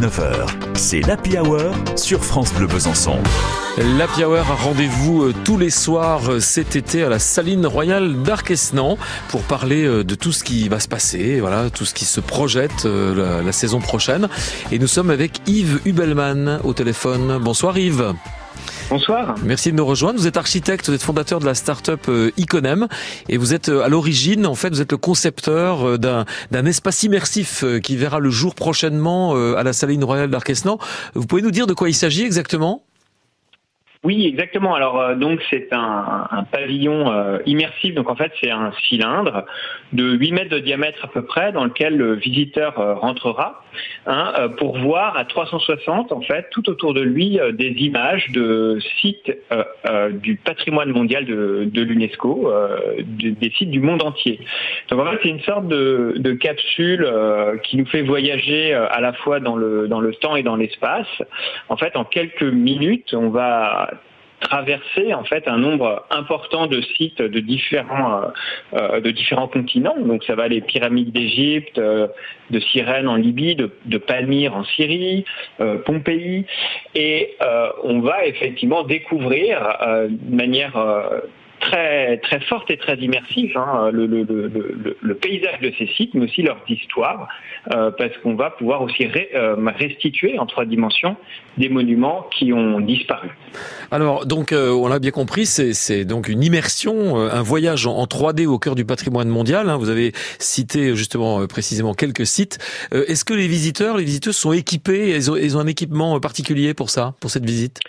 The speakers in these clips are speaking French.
19h, c'est l'Happy Hour sur France Bleu Besançon. L'Happy Hour a rendez-vous euh, tous les soirs euh, cet été à la Saline Royale d'Arquesnan pour parler euh, de tout ce qui va se passer, voilà, tout ce qui se projette la, la saison prochaine. Et nous sommes avec Yves Hubelmann au téléphone. Bonsoir Yves. Bonsoir. Merci de nous rejoindre. Vous êtes architecte, vous êtes fondateur de la start-up euh, Iconem et vous êtes euh, à l'origine, en fait, vous êtes le concepteur euh, d'un, d'un espace immersif qui verra le jour prochainement à la Saline Royale d'Arquesnan. Vous pouvez nous dire de quoi il s'agit exactement? Oui, exactement. Alors euh, donc c'est un, un pavillon euh, immersif. Donc en fait c'est un cylindre de 8 mètres de diamètre à peu près dans lequel le visiteur euh, rentrera hein, pour voir à 360 en fait tout autour de lui des images de sites du patrimoine mondial de, de l'UNESCO, des sites du monde entier. Donc en fait c'est une sorte de, de capsule qui nous fait voyager à la fois dans le dans le temps et dans l'espace. En fait en quelques minutes on va traverser en fait un nombre important de sites de différents euh, euh, de différents continents. Donc ça va les pyramides d'Égypte, euh, de Cyrène en Libye, de, de Palmyre en Syrie, Pompéi, et on va effectivement découvrir de manière très très forte et très immersive hein, le, le, le, le, paysage de ces sites, mais aussi leur histoire, euh, parce qu'on va pouvoir aussi euh, restituer en trois dimensions des monuments qui ont disparu. Alors donc euh, on l'a bien compris, c'est donc une immersion, un voyage en, 3D au cœur du patrimoine mondial. Hein. Vous avez cité justement précisément quelques sites. Est-ce que les visiteurs, les visiteuses sont équipés ils ont, ils ont un équipement particulier pour ça, pour cette visite?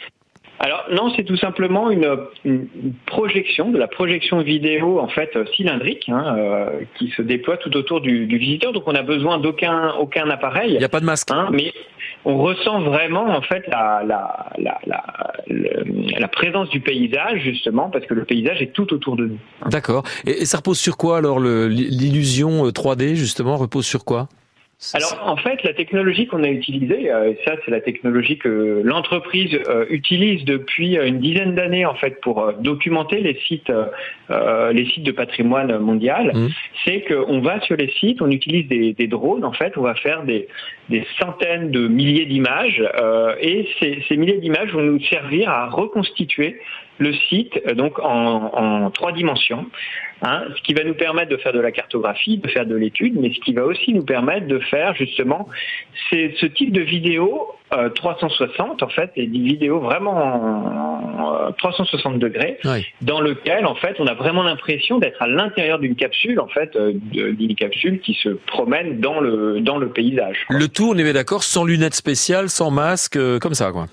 Alors non, c'est tout simplement une, une, projection, de la projection vidéo en fait cylindrique hein, euh, qui se déploie tout autour du, du, visiteur. Donc on n'a besoin d'aucun aucun appareil. Il n'y a pas de masque. Hein, mais on ressent vraiment en fait la, la, la, présence du paysage justement parce que le paysage est tout autour de nous. D'accord. Et, et, ça repose sur quoi alors l'illusion 3D justement repose sur quoi? Alors en fait, la technologie qu'on a utilisée, euh, ça c'est la technologie que l'entreprise euh, utilise depuis euh, une dizaine d'années en fait pour documenter les sites, les sites de patrimoine mondial, mmh. c'est qu'on va sur les sites, on utilise des, des, drones en fait, on va faire des, des centaines de milliers d'images et ces, ces milliers d'images vont nous servir à reconstituer le site donc en, en trois dimensions. Hein, ce qui va nous permettre de faire de la cartographie, de faire de l'étude, mais ce qui va aussi nous permettre de faire justement c'est ce type de vidéo euh, 360 en fait, et des vidéos vraiment en, 360 degrés, dans lequel en fait on a vraiment l'impression d'être à l'intérieur d'une capsule en fait, euh, d'une capsule qui se promène dans le dans le paysage. Le tout, on est bien d'accord, sans lunettes spéciales, sans masque, euh, comme ça quoi.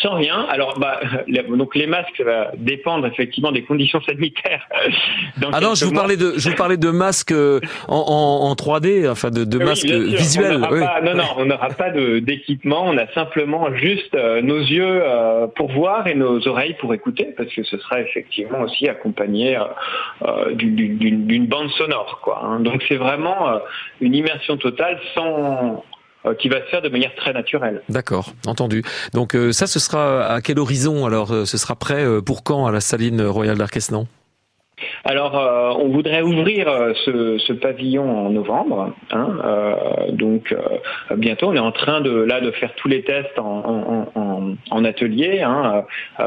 Sans rien. Alors, bah, donc les masques, ça va dépendre effectivement des conditions sanitaires. ah non, je vous parlais de, je vous parlais de masques euh, en, en, en 3D, enfin de, de masques visuels. Oui. Pas, non, non, on n'aura pas d'équipement. On a simplement juste euh, nos yeux euh, pour voir et nos oreilles pour écouter, parce que ce sera effectivement aussi accompagné d'une bande sonore, quoi. Hein. Donc c'est vraiment une immersion totale sans euh, qui va se faire de manière très naturelle. D'accord, entendu. Donc euh, ça, ce sera à quel horizon Alors, euh, ce sera prêt pour quand à la Saline Royale d'Arquesnan alors, on voudrait ouvrir ce, ce, pavillon en novembre. Hein, donc, bientôt, on est en train de là de faire tous les tests en, en, en atelier hein,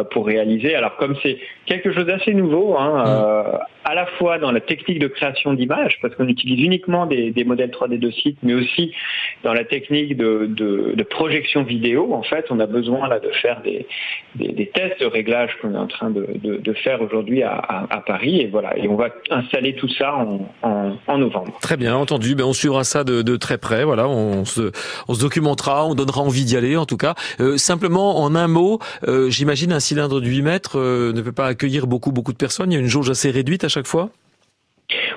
pour réaliser. Alors, comme c'est quelque chose d'assez nouveau, hein, mmh à la fois dans la technique de création d'images, parce qu'on utilise uniquement des, des, modèles 3D de site, mais aussi dans la technique de, de, de, projection vidéo. En fait, on a besoin là de faire des, des, des tests de réglage qu'on est en train de, de faire aujourd'hui à, à, à, Paris, et voilà. Et on va installer tout ça en, en, en novembre. Très bien, entendu. Ben on suivra ça de, de très près. Voilà, on se, on se documentera, on donnera envie d'y aller, en tout cas. Euh, simplement, en un mot, euh, j'imagine un cylindre de 8 mètres euh, ne peut pas accueillir beaucoup, beaucoup de personnes. Il y a une jauge assez réduite à chaque fois?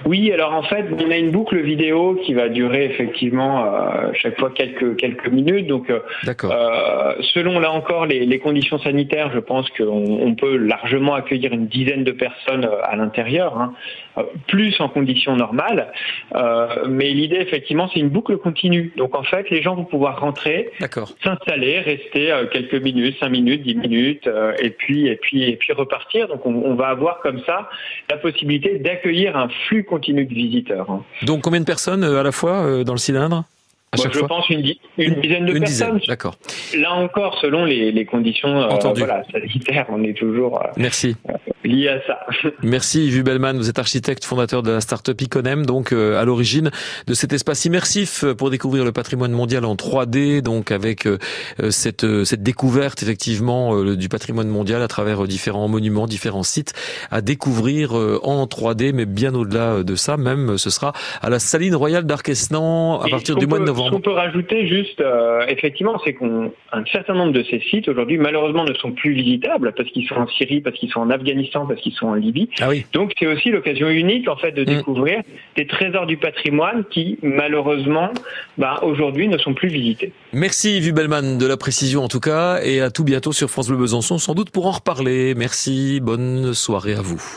Oui, alors en fait, on a une boucle vidéo qui va durer effectivement euh, chaque fois quelques quelques minutes. Donc, euh, euh selon là encore les, les, conditions sanitaires, je pense qu'on on peut largement accueillir une dizaine de personnes euh, à l'intérieur, hein, euh, plus en conditions normales. mais l'idée, effectivement, c'est une boucle continue. Donc, en fait, les gens vont pouvoir rentrer, s'installer, rester quelques minutes, cinq minutes, dix minutes, et puis et puis et puis repartir. Donc, on, on va avoir comme ça la possibilité d'accueillir un flux continu Hein. Donc combien de personnes euh, à la fois euh, dans le cylindre je pense une, dizaine de personnes. D'accord. Là encore, selon les, conditions euh, voilà, sanitaires, on est toujours euh, Merci. lié à ça. Merci Yves Bellman, vous êtes architecte, fondateur de la start-up Iconem, donc euh, à l'origine de cet espace immersif pour découvrir le patrimoine mondial en 3D, donc avec cette, cette découverte effectivement du patrimoine mondial à travers différents monuments, différents sites à découvrir en 3D, mais bien au-delà de ça, même ce sera à la Saline Royale d'Arquesnan à partir du mois de novembre. Ce qu'on peut rajouter juste, euh, effectivement, c'est qu'un certain nombre de ces sites aujourd'hui, malheureusement, ne sont plus visitables parce qu'ils sont en Syrie, parce qu'ils sont en Afghanistan, parce qu'ils sont en Libye. Ah oui. Donc c'est aussi l'occasion unique en fait de mm. découvrir des trésors du patrimoine qui, malheureusement, bah, aujourd'hui ne sont plus visités. Merci Yves Bellman de la précision en tout cas, et à tout bientôt sur France Bleu Besançon, sans doute pour en reparler. Merci, bonne soirée à vous.